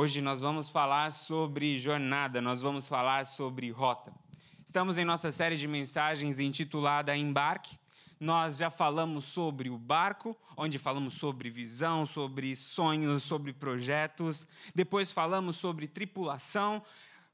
Hoje nós vamos falar sobre jornada, nós vamos falar sobre rota. Estamos em nossa série de mensagens intitulada Embarque. Nós já falamos sobre o barco, onde falamos sobre visão, sobre sonhos, sobre projetos. Depois falamos sobre tripulação,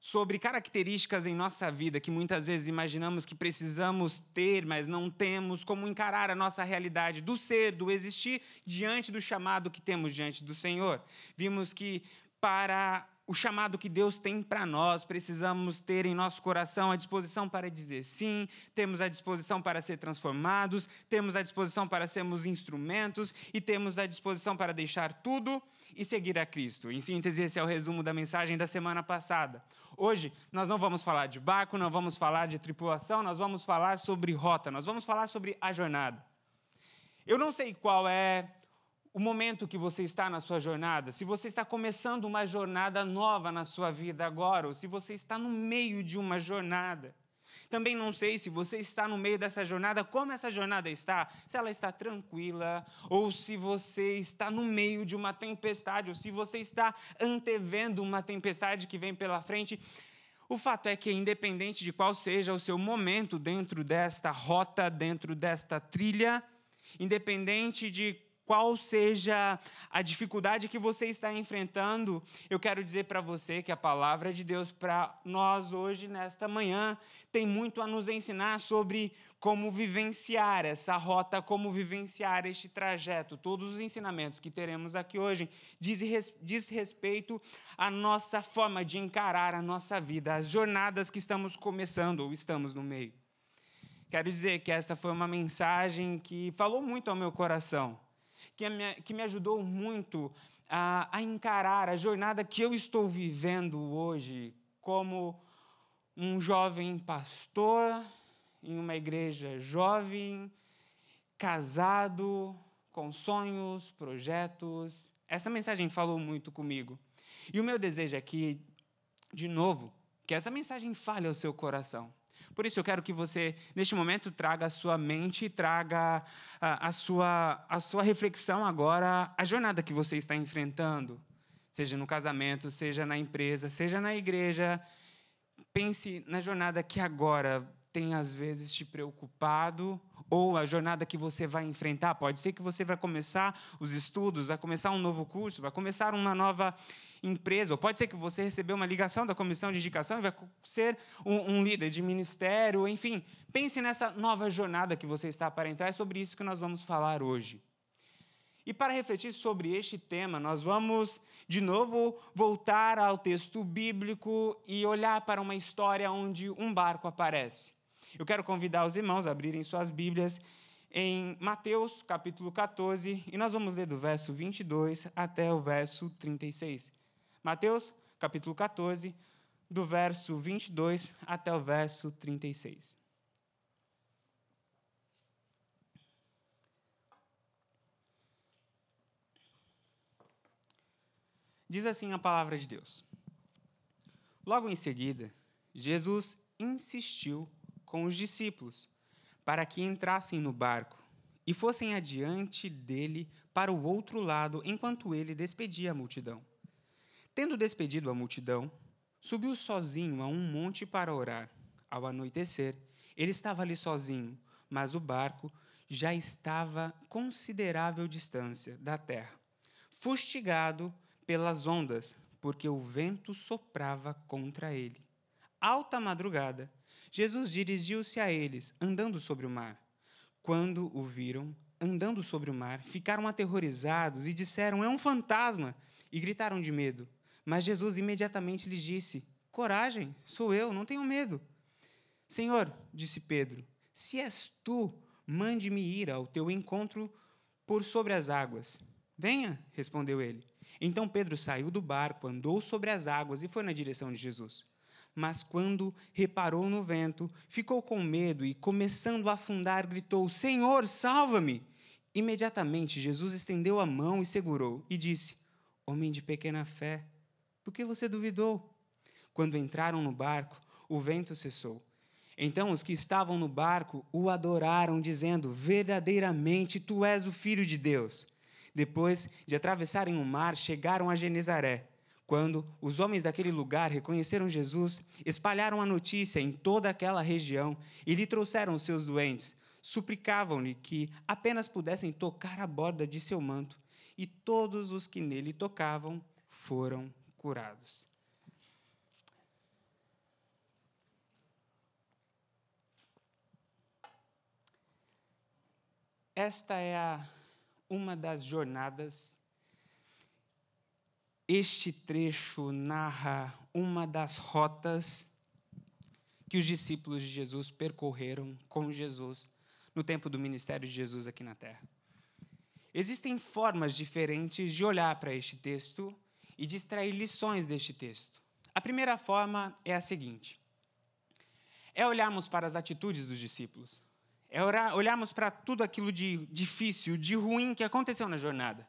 sobre características em nossa vida que muitas vezes imaginamos que precisamos ter, mas não temos, como encarar a nossa realidade do ser, do existir, diante do chamado que temos diante do Senhor. Vimos que para o chamado que Deus tem para nós, precisamos ter em nosso coração a disposição para dizer sim, temos a disposição para ser transformados, temos a disposição para sermos instrumentos e temos a disposição para deixar tudo e seguir a Cristo. Em síntese, esse é o resumo da mensagem da semana passada. Hoje, nós não vamos falar de barco, não vamos falar de tripulação, nós vamos falar sobre rota, nós vamos falar sobre a jornada. Eu não sei qual é o momento que você está na sua jornada, se você está começando uma jornada nova na sua vida agora, ou se você está no meio de uma jornada. Também não sei se você está no meio dessa jornada, como essa jornada está, se ela está tranquila, ou se você está no meio de uma tempestade, ou se você está antevendo uma tempestade que vem pela frente. O fato é que, independente de qual seja o seu momento dentro desta rota, dentro desta trilha, independente de qual seja a dificuldade que você está enfrentando, eu quero dizer para você que a palavra de Deus para nós hoje, nesta manhã, tem muito a nos ensinar sobre como vivenciar essa rota, como vivenciar este trajeto. Todos os ensinamentos que teremos aqui hoje diz, diz respeito à nossa forma de encarar a nossa vida, as jornadas que estamos começando ou estamos no meio. Quero dizer que esta foi uma mensagem que falou muito ao meu coração que me, que me ajudou muito a, a encarar a jornada que eu estou vivendo hoje como um jovem pastor em uma igreja jovem, casado, com sonhos, projetos. Essa mensagem falou muito comigo. E o meu desejo aqui, de novo, que essa mensagem fale ao seu coração. Por isso eu quero que você, neste momento, traga a sua mente, traga a, a, sua, a sua reflexão agora, a jornada que você está enfrentando, seja no casamento, seja na empresa, seja na igreja. Pense na jornada que agora tem às vezes te preocupado, ou a jornada que você vai enfrentar. Pode ser que você vai começar os estudos, vai começar um novo curso, vai começar uma nova empresa, ou pode ser que você recebeu uma ligação da comissão de indicação e vai ser um, um líder de ministério, enfim. Pense nessa nova jornada que você está para entrar, é sobre isso que nós vamos falar hoje. E para refletir sobre este tema, nós vamos de novo voltar ao texto bíblico e olhar para uma história onde um barco aparece. Eu quero convidar os irmãos a abrirem suas Bíblias em Mateus, capítulo 14, e nós vamos ler do verso 22 até o verso 36. Mateus, capítulo 14, do verso 22 até o verso 36. Diz assim a palavra de Deus. Logo em seguida, Jesus insistiu com os discípulos, para que entrassem no barco e fossem adiante dele para o outro lado, enquanto ele despedia a multidão. Tendo despedido a multidão, subiu sozinho a um monte para orar. Ao anoitecer, ele estava ali sozinho, mas o barco já estava considerável distância da terra, fustigado pelas ondas, porque o vento soprava contra ele. Alta madrugada, Jesus dirigiu-se a eles, andando sobre o mar. Quando o viram andando sobre o mar, ficaram aterrorizados e disseram: É um fantasma! E gritaram de medo. Mas Jesus imediatamente lhes disse: Coragem, sou eu, não tenho medo. Senhor, disse Pedro, se és tu, mande-me ir ao teu encontro por sobre as águas. Venha, respondeu ele. Então Pedro saiu do barco, andou sobre as águas e foi na direção de Jesus mas quando reparou no vento, ficou com medo e, começando a afundar, gritou: Senhor, salva-me! Imediatamente Jesus estendeu a mão e segurou, e disse: Homem de pequena fé, por que você duvidou? Quando entraram no barco, o vento cessou. Então os que estavam no barco o adoraram, dizendo: Verdadeiramente tu és o filho de Deus. Depois de atravessarem o mar, chegaram a Genezaré. Quando os homens daquele lugar reconheceram Jesus, espalharam a notícia em toda aquela região e lhe trouxeram os seus doentes. Suplicavam-lhe que apenas pudessem tocar a borda de seu manto, e todos os que nele tocavam foram curados. Esta é a, uma das jornadas. Este trecho narra uma das rotas que os discípulos de Jesus percorreram com Jesus no tempo do ministério de Jesus aqui na terra. Existem formas diferentes de olhar para este texto e de extrair lições deste texto. A primeira forma é a seguinte: é olharmos para as atitudes dos discípulos é olharmos para tudo aquilo de difícil, de ruim que aconteceu na jornada.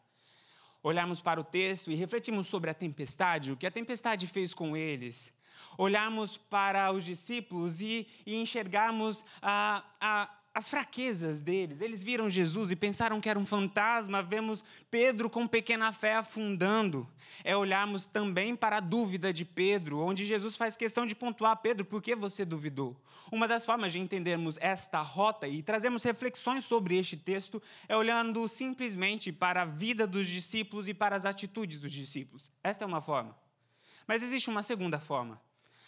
Olharmos para o texto e refletirmos sobre a tempestade, o que a tempestade fez com eles. Olharmos para os discípulos e, e enxergarmos a, a, as fraquezas deles. Eles viram Jesus e pensaram que era um fantasma. Vemos Pedro com pequena fé afundando. É olharmos também para a dúvida de Pedro, onde Jesus faz questão de pontuar: Pedro, por que você duvidou? Uma das formas de entendermos esta rota e trazermos reflexões sobre este texto é olhando simplesmente para a vida dos discípulos e para as atitudes dos discípulos. Esta é uma forma. Mas existe uma segunda forma.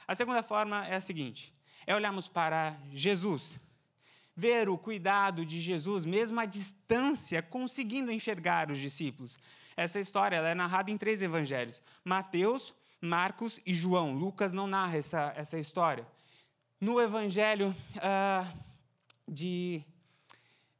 A segunda forma é a seguinte: é olharmos para Jesus ver o cuidado de Jesus, mesmo à distância, conseguindo enxergar os discípulos. Essa história é narrada em três evangelhos: Mateus, Marcos e João. Lucas não narra essa, essa história. No evangelho uh, de,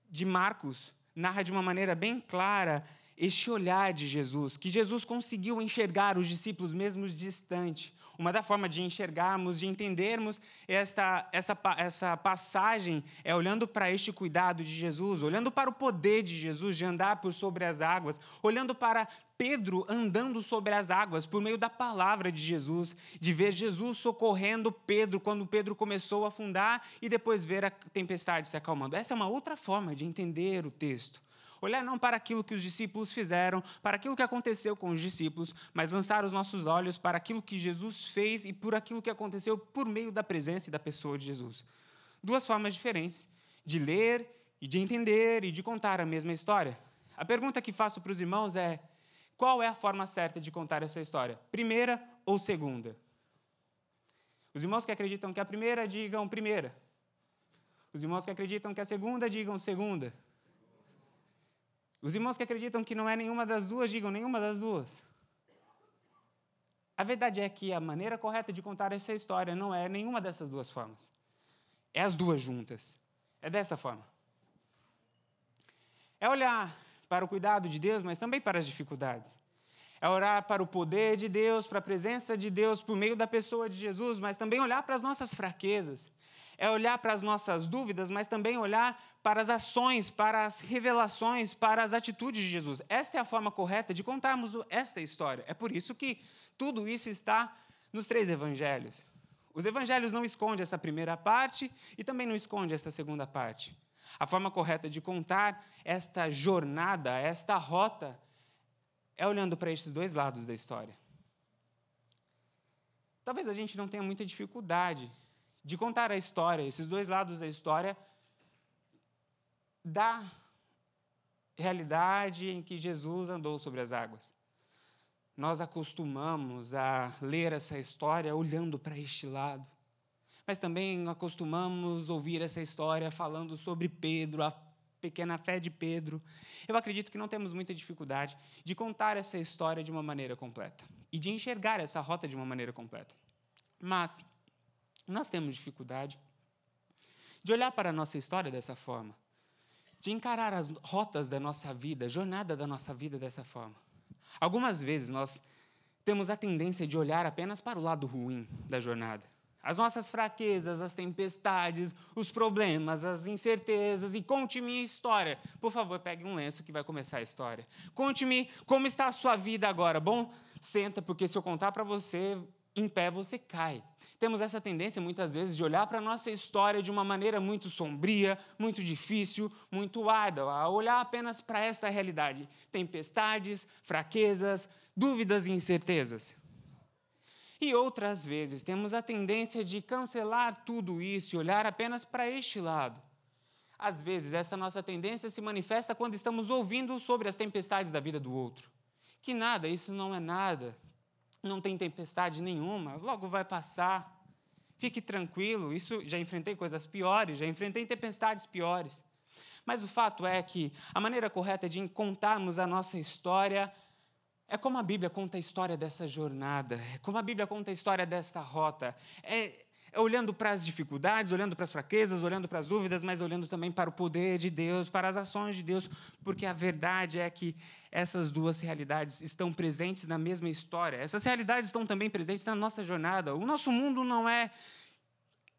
de Marcos, narra de uma maneira bem clara este olhar de Jesus, que Jesus conseguiu enxergar os discípulos mesmo distante. Uma da forma de enxergarmos, de entendermos esta, essa, essa passagem é olhando para este cuidado de Jesus, olhando para o poder de Jesus de andar por sobre as águas, olhando para Pedro andando sobre as águas por meio da palavra de Jesus, de ver Jesus socorrendo Pedro quando Pedro começou a afundar e depois ver a tempestade se acalmando. Essa é uma outra forma de entender o texto. Olhar não para aquilo que os discípulos fizeram, para aquilo que aconteceu com os discípulos, mas lançar os nossos olhos para aquilo que Jesus fez e por aquilo que aconteceu por meio da presença e da pessoa de Jesus. Duas formas diferentes de ler e de entender e de contar a mesma história. A pergunta que faço para os irmãos é: qual é a forma certa de contar essa história? Primeira ou segunda? Os irmãos que acreditam que a primeira, digam primeira. Os irmãos que acreditam que a segunda, digam segunda. Os irmãos que acreditam que não é nenhuma das duas, digam nenhuma das duas. A verdade é que a maneira correta de contar essa história não é nenhuma dessas duas formas. É as duas juntas. É dessa forma. É olhar para o cuidado de Deus, mas também para as dificuldades. É orar para o poder de Deus, para a presença de Deus por meio da pessoa de Jesus, mas também olhar para as nossas fraquezas é olhar para as nossas dúvidas, mas também olhar para as ações, para as revelações, para as atitudes de Jesus. Esta é a forma correta de contarmos esta história. É por isso que tudo isso está nos três evangelhos. Os evangelhos não escondem essa primeira parte e também não escondem essa segunda parte. A forma correta de contar esta jornada, esta rota, é olhando para estes dois lados da história. Talvez a gente não tenha muita dificuldade de contar a história, esses dois lados da história, da realidade em que Jesus andou sobre as águas. Nós acostumamos a ler essa história olhando para este lado, mas também acostumamos ouvir essa história falando sobre Pedro, a pequena fé de Pedro. Eu acredito que não temos muita dificuldade de contar essa história de uma maneira completa e de enxergar essa rota de uma maneira completa. Mas nós temos dificuldade de olhar para a nossa história dessa forma, de encarar as rotas da nossa vida, a jornada da nossa vida dessa forma. Algumas vezes nós temos a tendência de olhar apenas para o lado ruim da jornada. As nossas fraquezas, as tempestades, os problemas, as incertezas. E conte-me a história. Por favor, pegue um lenço que vai começar a história. Conte-me como está a sua vida agora. Bom, senta, porque se eu contar para você, em pé você cai. Temos essa tendência, muitas vezes, de olhar para a nossa história de uma maneira muito sombria, muito difícil, muito árdua, a olhar apenas para essa realidade. Tempestades, fraquezas, dúvidas e incertezas. E outras vezes temos a tendência de cancelar tudo isso e olhar apenas para este lado. Às vezes, essa nossa tendência se manifesta quando estamos ouvindo sobre as tempestades da vida do outro. Que nada, isso não é nada, não tem tempestade nenhuma, logo vai passar. Fique tranquilo, isso já enfrentei coisas piores, já enfrentei tempestades piores. Mas o fato é que a maneira correta de contarmos a nossa história é como a Bíblia conta a história dessa jornada, é como a Bíblia conta a história desta rota. É, olhando para as dificuldades, olhando para as fraquezas, olhando para as dúvidas, mas olhando também para o poder de Deus, para as ações de Deus, porque a verdade é que essas duas realidades estão presentes na mesma história. Essas realidades estão também presentes na nossa jornada. O nosso mundo não é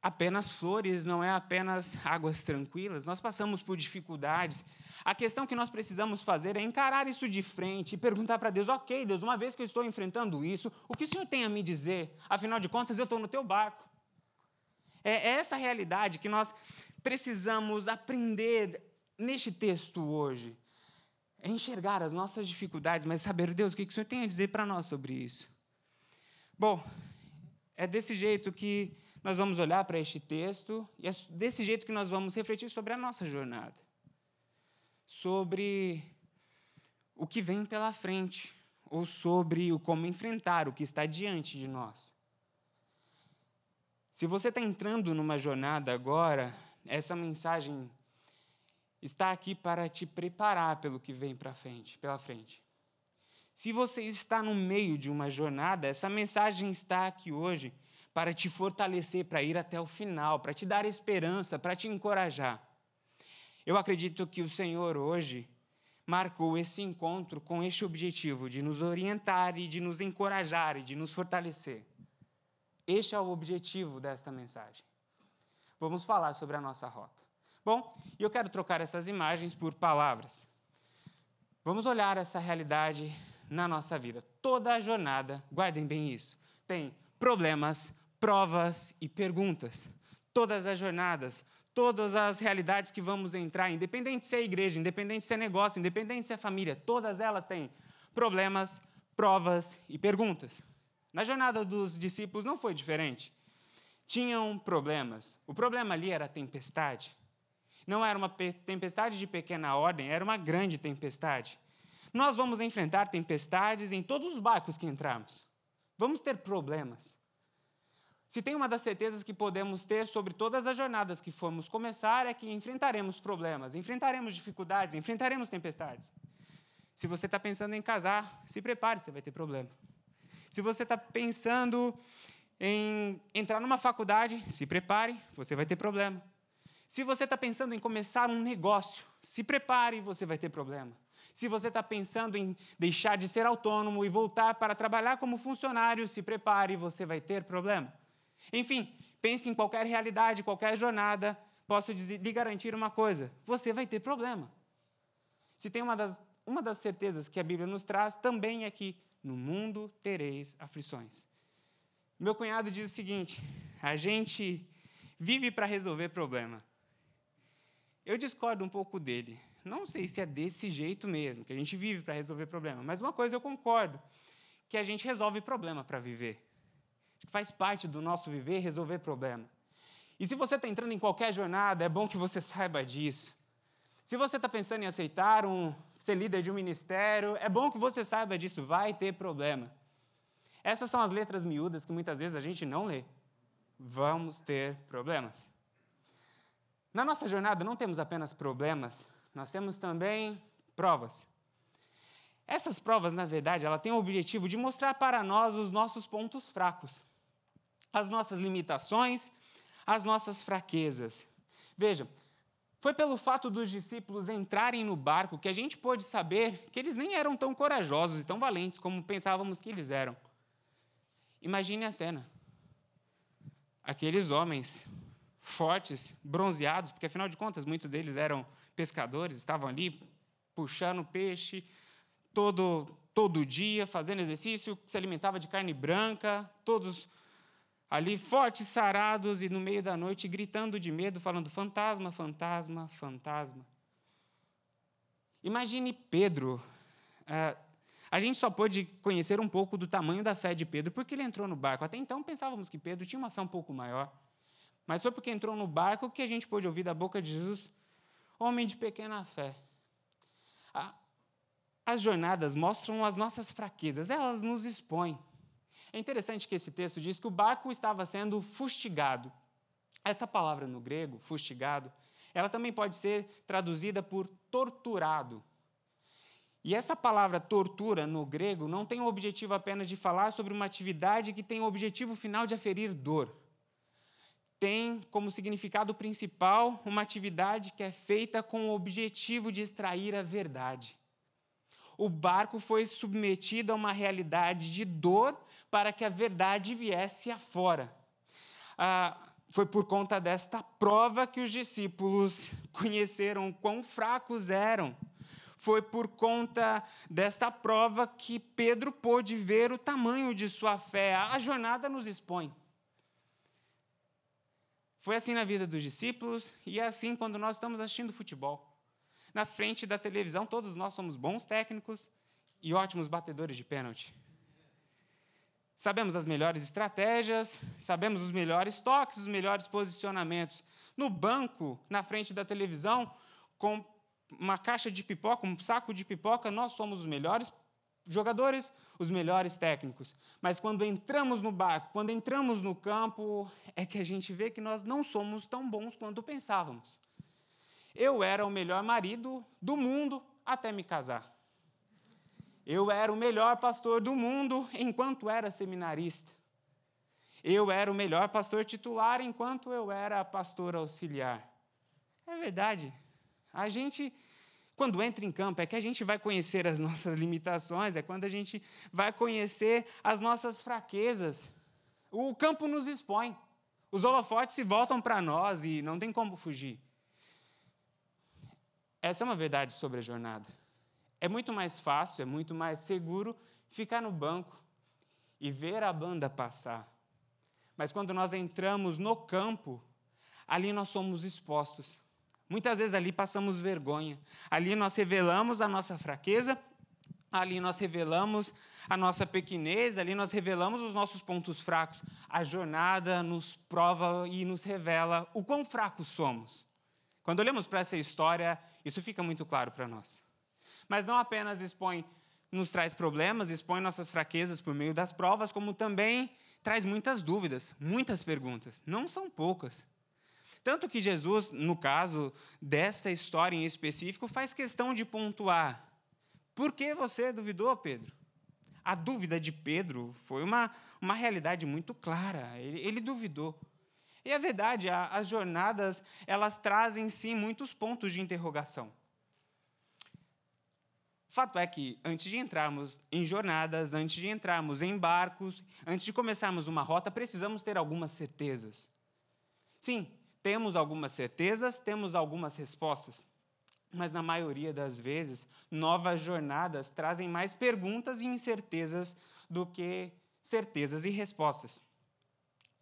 apenas flores, não é apenas águas tranquilas. Nós passamos por dificuldades. A questão que nós precisamos fazer é encarar isso de frente e perguntar para Deus: ok, Deus, uma vez que eu estou enfrentando isso, o que o Senhor tem a me dizer? Afinal de contas, eu estou no teu barco. É essa realidade que nós precisamos aprender neste texto hoje. É enxergar as nossas dificuldades, mas saber, Deus, o que o Senhor tem a dizer para nós sobre isso. Bom, é desse jeito que nós vamos olhar para este texto e é desse jeito que nós vamos refletir sobre a nossa jornada. Sobre o que vem pela frente, ou sobre o como enfrentar o que está diante de nós. Se você está entrando numa jornada agora, essa mensagem está aqui para te preparar pelo que vem para frente, pela frente. Se você está no meio de uma jornada, essa mensagem está aqui hoje para te fortalecer, para ir até o final, para te dar esperança, para te encorajar. Eu acredito que o Senhor hoje marcou esse encontro com este objetivo de nos orientar e de nos encorajar e de nos fortalecer. Este é o objetivo desta mensagem. Vamos falar sobre a nossa rota. Bom, eu quero trocar essas imagens por palavras. Vamos olhar essa realidade na nossa vida. Toda a jornada, guardem bem isso, tem problemas, provas e perguntas. Todas as jornadas, todas as realidades que vamos entrar, independente se é igreja, independente se é negócio, independente se é família, todas elas têm problemas, provas e perguntas. Na jornada dos discípulos não foi diferente. Tinham problemas. O problema ali era a tempestade. Não era uma tempestade de pequena ordem, era uma grande tempestade. Nós vamos enfrentar tempestades em todos os barcos que entrarmos. Vamos ter problemas. Se tem uma das certezas que podemos ter sobre todas as jornadas que formos começar é que enfrentaremos problemas, enfrentaremos dificuldades, enfrentaremos tempestades. Se você está pensando em casar, se prepare, você vai ter problema. Se você está pensando em entrar numa faculdade, se prepare, você vai ter problema. Se você está pensando em começar um negócio, se prepare, você vai ter problema. Se você está pensando em deixar de ser autônomo e voltar para trabalhar como funcionário, se prepare, você vai ter problema. Enfim, pense em qualquer realidade, qualquer jornada, posso lhe garantir uma coisa: você vai ter problema. Se tem uma das, uma das certezas que a Bíblia nos traz, também é que no mundo tereis aflições. Meu cunhado diz o seguinte: a gente vive para resolver problema. Eu discordo um pouco dele. Não sei se é desse jeito mesmo, que a gente vive para resolver problema, mas uma coisa eu concordo, que a gente resolve problema para viver faz parte do nosso viver resolver problema. E se você está entrando em qualquer jornada, é bom que você saiba disso. Se você está pensando em aceitar um, ser líder de um ministério, é bom que você saiba disso, vai ter problema. Essas são as letras miúdas que muitas vezes a gente não lê. Vamos ter problemas. Na nossa jornada não temos apenas problemas, nós temos também provas. Essas provas, na verdade, ela tem o objetivo de mostrar para nós os nossos pontos fracos as nossas limitações, as nossas fraquezas. Veja, foi pelo fato dos discípulos entrarem no barco que a gente pôde saber que eles nem eram tão corajosos e tão valentes como pensávamos que eles eram. Imagine a cena. Aqueles homens fortes, bronzeados, porque afinal de contas muitos deles eram pescadores, estavam ali puxando peixe todo todo dia, fazendo exercício, se alimentava de carne branca, todos ali fortes, sarados e no meio da noite gritando de medo, falando fantasma, fantasma, fantasma. Imagine Pedro, ah, A gente só pôde conhecer um pouco do tamanho da fé de Pedro porque ele entrou no barco. Até então pensávamos que Pedro tinha uma fé um pouco maior. Mas foi porque entrou no barco que a gente pôde ouvir da boca de Jesus: homem de pequena fé. As jornadas mostram as nossas fraquezas, elas nos expõem. É interessante que esse texto diz que o barco estava sendo fustigado. Essa palavra no grego, fustigado, ela também pode ser traduzida por torturado. E essa palavra tortura no grego não tem o objetivo apenas de falar sobre uma atividade que tem o objetivo final de aferir dor. Tem como significado principal uma atividade que é feita com o objetivo de extrair a verdade. O barco foi submetido a uma realidade de dor para que a verdade viesse afora. Ah, foi por conta desta prova que os discípulos conheceram quão fracos eram. Foi por conta desta prova que Pedro pôde ver o tamanho de sua fé. A jornada nos expõe. Foi assim na vida dos discípulos e é assim quando nós estamos assistindo futebol. Na frente da televisão, todos nós somos bons técnicos e ótimos batedores de pênalti. Sabemos as melhores estratégias, sabemos os melhores toques, os melhores posicionamentos. No banco, na frente da televisão, com uma caixa de pipoca, um saco de pipoca, nós somos os melhores jogadores, os melhores técnicos. Mas quando entramos no barco, quando entramos no campo, é que a gente vê que nós não somos tão bons quanto pensávamos. Eu era o melhor marido do mundo até me casar. Eu era o melhor pastor do mundo enquanto era seminarista. Eu era o melhor pastor titular enquanto eu era pastor auxiliar. É verdade. A gente, quando entra em campo, é que a gente vai conhecer as nossas limitações, é quando a gente vai conhecer as nossas fraquezas. O campo nos expõe. Os holofotes se voltam para nós e não tem como fugir. Essa é uma verdade sobre a jornada. É muito mais fácil, é muito mais seguro ficar no banco e ver a banda passar. Mas quando nós entramos no campo, ali nós somos expostos. Muitas vezes ali passamos vergonha. Ali nós revelamos a nossa fraqueza, ali nós revelamos a nossa pequenez, ali nós revelamos os nossos pontos fracos. A jornada nos prova e nos revela o quão fracos somos. Quando olhamos para essa história, isso fica muito claro para nós. Mas não apenas expõe, nos traz problemas, expõe nossas fraquezas por meio das provas, como também traz muitas dúvidas, muitas perguntas. Não são poucas. Tanto que Jesus, no caso desta história em específico, faz questão de pontuar. Por que você duvidou, Pedro? A dúvida de Pedro foi uma, uma realidade muito clara. Ele, ele duvidou. E é verdade, a, as jornadas, elas trazem, sim, muitos pontos de interrogação. Fato é que, antes de entrarmos em jornadas, antes de entrarmos em barcos, antes de começarmos uma rota, precisamos ter algumas certezas. Sim, temos algumas certezas, temos algumas respostas, mas na maioria das vezes, novas jornadas trazem mais perguntas e incertezas do que certezas e respostas.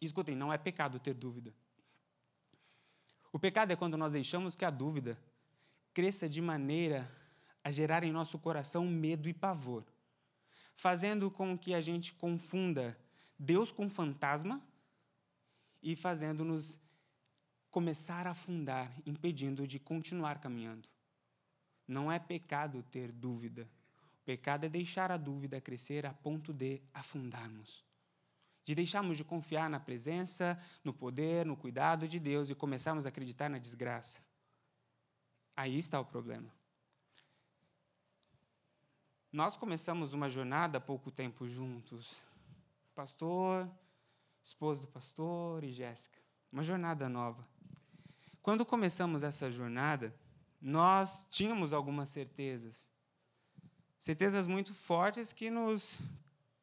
Escutem, não é pecado ter dúvida. O pecado é quando nós deixamos que a dúvida cresça de maneira a gerar em nosso coração medo e pavor, fazendo com que a gente confunda Deus com fantasma e fazendo-nos começar a afundar, impedindo de continuar caminhando. Não é pecado ter dúvida. O pecado é deixar a dúvida crescer a ponto de afundarmos. De deixarmos de confiar na presença, no poder, no cuidado de Deus e começarmos a acreditar na desgraça. Aí está o problema. Nós começamos uma jornada há pouco tempo juntos. Pastor, esposo do pastor e Jéssica. Uma jornada nova. Quando começamos essa jornada, nós tínhamos algumas certezas. Certezas muito fortes que nos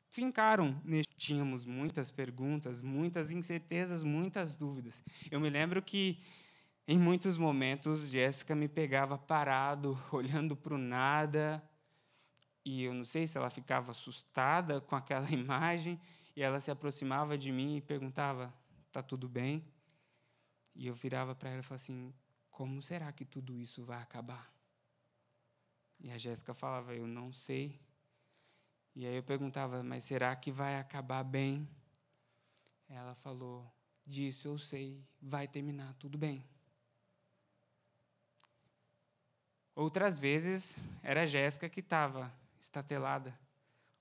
fincaram. Tínhamos muitas perguntas, muitas incertezas, muitas dúvidas. Eu me lembro que em muitos momentos Jéssica me pegava parado, olhando para o nada, e eu não sei se ela ficava assustada com aquela imagem, e ela se aproximava de mim e perguntava: "Tá tudo bem?" E eu virava para ela e falava assim: "Como será que tudo isso vai acabar?" E a Jéssica falava: "Eu não sei." E aí eu perguntava, mas será que vai acabar bem? Ela falou, disso eu sei, vai terminar tudo bem. Outras vezes era a Jéssica que estava estatelada,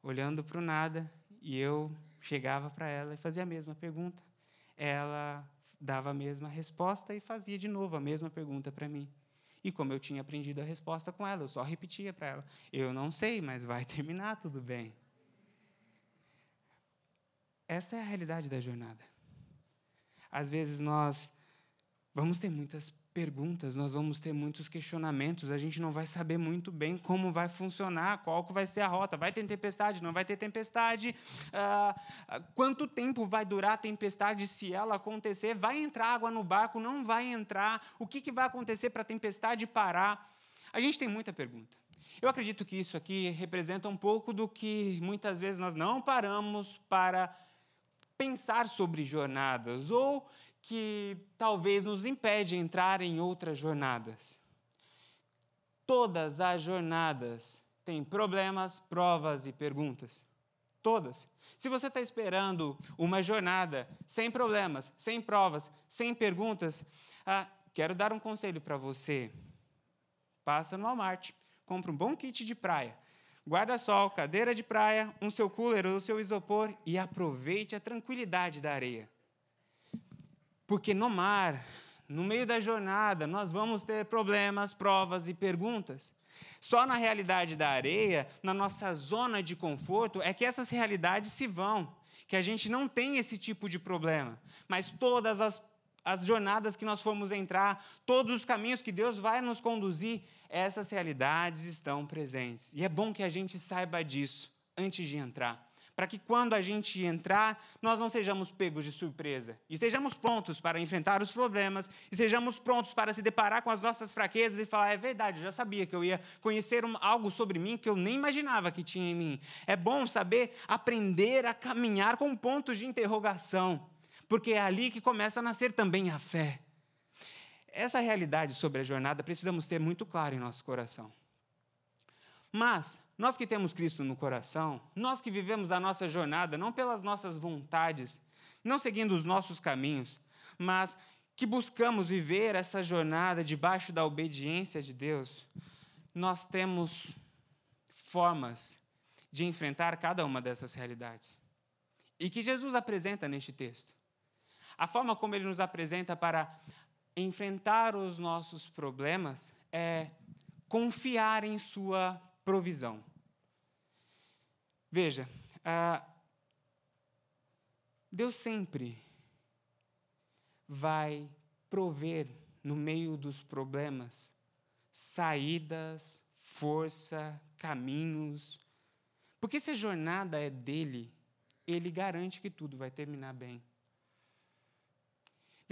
olhando para o nada, e eu chegava para ela e fazia a mesma pergunta. Ela dava a mesma resposta e fazia de novo a mesma pergunta para mim. E como eu tinha aprendido a resposta com ela, eu só repetia para ela: Eu não sei, mas vai terminar tudo bem. Essa é a realidade da jornada. Às vezes nós vamos ter muitas perguntas, nós vamos ter muitos questionamentos, a gente não vai saber muito bem como vai funcionar, qual que vai ser a rota, vai ter tempestade, não vai ter tempestade, ah, quanto tempo vai durar a tempestade se ela acontecer, vai entrar água no barco, não vai entrar, o que, que vai acontecer para a tempestade parar? A gente tem muita pergunta. Eu acredito que isso aqui representa um pouco do que muitas vezes nós não paramos para pensar sobre jornadas, ou que talvez nos impede de entrar em outras jornadas. Todas as jornadas têm problemas, provas e perguntas. Todas. Se você está esperando uma jornada sem problemas, sem provas, sem perguntas, ah, quero dar um conselho para você. Passa no Walmart, compra um bom kit de praia, guarda-sol, cadeira de praia, um seu cooler ou seu isopor e aproveite a tranquilidade da areia. Porque no mar, no meio da jornada, nós vamos ter problemas, provas e perguntas. Só na realidade da areia, na nossa zona de conforto, é que essas realidades se vão, que a gente não tem esse tipo de problema. Mas todas as, as jornadas que nós formos entrar, todos os caminhos que Deus vai nos conduzir, essas realidades estão presentes. E é bom que a gente saiba disso antes de entrar para que quando a gente entrar, nós não sejamos pegos de surpresa. E estejamos prontos para enfrentar os problemas, e sejamos prontos para se deparar com as nossas fraquezas e falar: é verdade, eu já sabia que eu ia conhecer algo sobre mim que eu nem imaginava que tinha em mim. É bom saber aprender a caminhar com pontos de interrogação, porque é ali que começa a nascer também a fé. Essa realidade sobre a jornada precisamos ter muito claro em nosso coração. Mas, nós que temos Cristo no coração, nós que vivemos a nossa jornada não pelas nossas vontades, não seguindo os nossos caminhos, mas que buscamos viver essa jornada debaixo da obediência de Deus, nós temos formas de enfrentar cada uma dessas realidades. E que Jesus apresenta neste texto. A forma como ele nos apresenta para enfrentar os nossos problemas é confiar em Sua provisão. Veja, ah, Deus sempre vai prover no meio dos problemas saídas, força, caminhos. Porque se a jornada é dele, ele garante que tudo vai terminar bem.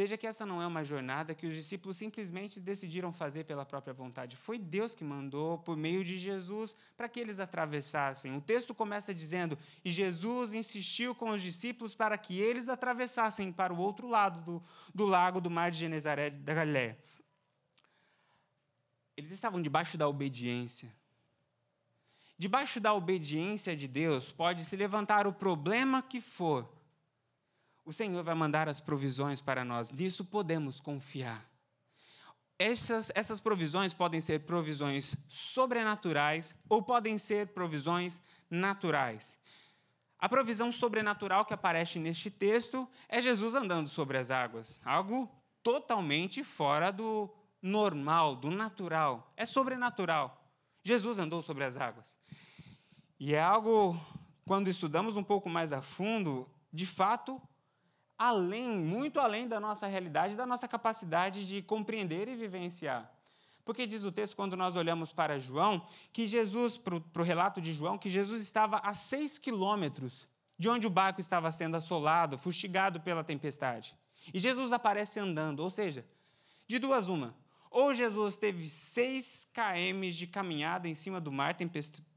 Veja que essa não é uma jornada que os discípulos simplesmente decidiram fazer pela própria vontade. Foi Deus que mandou, por meio de Jesus, para que eles atravessassem. O texto começa dizendo: E Jesus insistiu com os discípulos para que eles atravessassem para o outro lado do, do lago do mar de Genezaré da Galiléia. Eles estavam debaixo da obediência. Debaixo da obediência de Deus, pode se levantar o problema que for o Senhor vai mandar as provisões para nós, nisso podemos confiar. Essas, essas provisões podem ser provisões sobrenaturais ou podem ser provisões naturais. A provisão sobrenatural que aparece neste texto é Jesus andando sobre as águas, algo totalmente fora do normal, do natural. É sobrenatural. Jesus andou sobre as águas. E é algo, quando estudamos um pouco mais a fundo, de fato além, muito além da nossa realidade, da nossa capacidade de compreender e vivenciar. Porque diz o texto, quando nós olhamos para João, que Jesus, para o relato de João, que Jesus estava a seis quilômetros de onde o barco estava sendo assolado, fustigado pela tempestade. E Jesus aparece andando, ou seja, de duas uma. Ou Jesus teve seis km de caminhada em cima do mar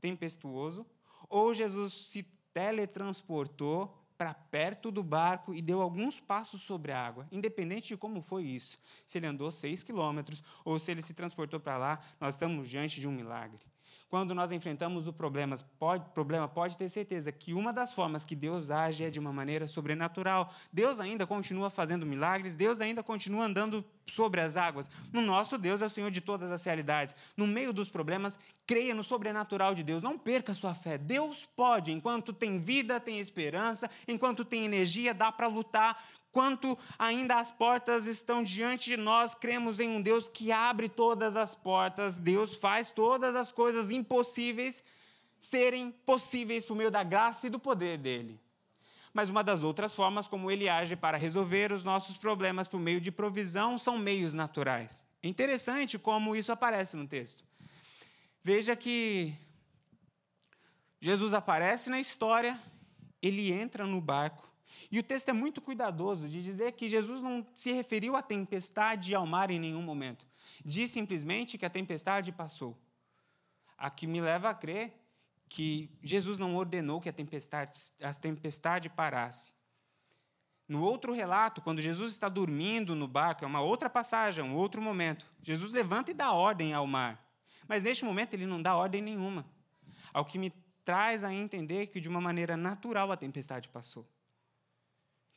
tempestuoso, ou Jesus se teletransportou para perto do barco e deu alguns passos sobre a água, independente de como foi isso. Se ele andou seis quilômetros ou se ele se transportou para lá, nós estamos diante de um milagre. Quando nós enfrentamos o problema, pode, problema, pode ter certeza que uma das formas que Deus age é de uma maneira sobrenatural. Deus ainda continua fazendo milagres, Deus ainda continua andando sobre as águas. No nosso Deus é o Senhor de todas as realidades. No meio dos problemas, creia no sobrenatural de Deus. Não perca sua fé. Deus pode, enquanto tem vida, tem esperança, enquanto tem energia, dá para lutar. Quanto ainda as portas estão diante de nós, cremos em um Deus que abre todas as portas. Deus faz todas as coisas impossíveis serem possíveis por meio da graça e do poder dele mas uma das outras formas como ele age para resolver os nossos problemas por meio de provisão são meios naturais. É interessante como isso aparece no texto. Veja que Jesus aparece na história, ele entra no barco, e o texto é muito cuidadoso de dizer que Jesus não se referiu à tempestade e ao mar em nenhum momento. Diz simplesmente que a tempestade passou. A que me leva a crer que Jesus não ordenou que a tempestade, a tempestade parasse. No outro relato, quando Jesus está dormindo no barco, é uma outra passagem, um outro momento. Jesus levanta e dá ordem ao mar. Mas neste momento ele não dá ordem nenhuma. Ao que me traz a entender que de uma maneira natural a tempestade passou.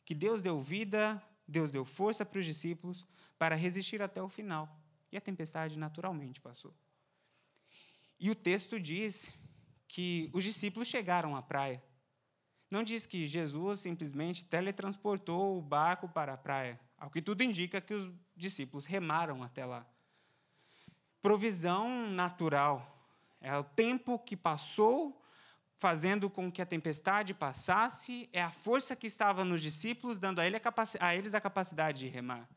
Que Deus deu vida, Deus deu força para os discípulos para resistir até o final. E a tempestade naturalmente passou. E o texto diz que os discípulos chegaram à praia. Não diz que Jesus simplesmente teletransportou o barco para a praia. Ao que tudo indica que os discípulos remaram até lá. Provisão natural. É o tempo que passou fazendo com que a tempestade passasse, é a força que estava nos discípulos, dando a, eles a capacidade de remar.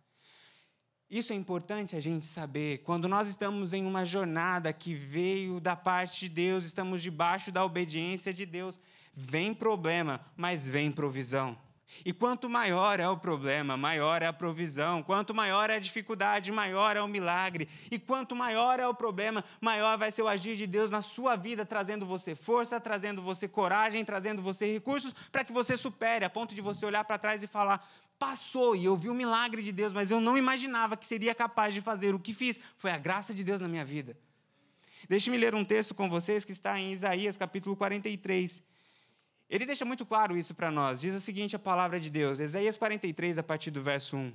Isso é importante a gente saber. Quando nós estamos em uma jornada que veio da parte de Deus, estamos debaixo da obediência de Deus, vem problema, mas vem provisão. E quanto maior é o problema, maior é a provisão. Quanto maior é a dificuldade, maior é o milagre. E quanto maior é o problema, maior vai ser o agir de Deus na sua vida, trazendo você força, trazendo você coragem, trazendo você recursos para que você supere, a ponto de você olhar para trás e falar: passou e eu vi o milagre de Deus, mas eu não imaginava que seria capaz de fazer o que fiz. Foi a graça de Deus na minha vida. Deixe-me ler um texto com vocês que está em Isaías capítulo 43. Ele deixa muito claro isso para nós. Diz o seguinte a palavra de Deus, Isaías 43, a partir do verso 1.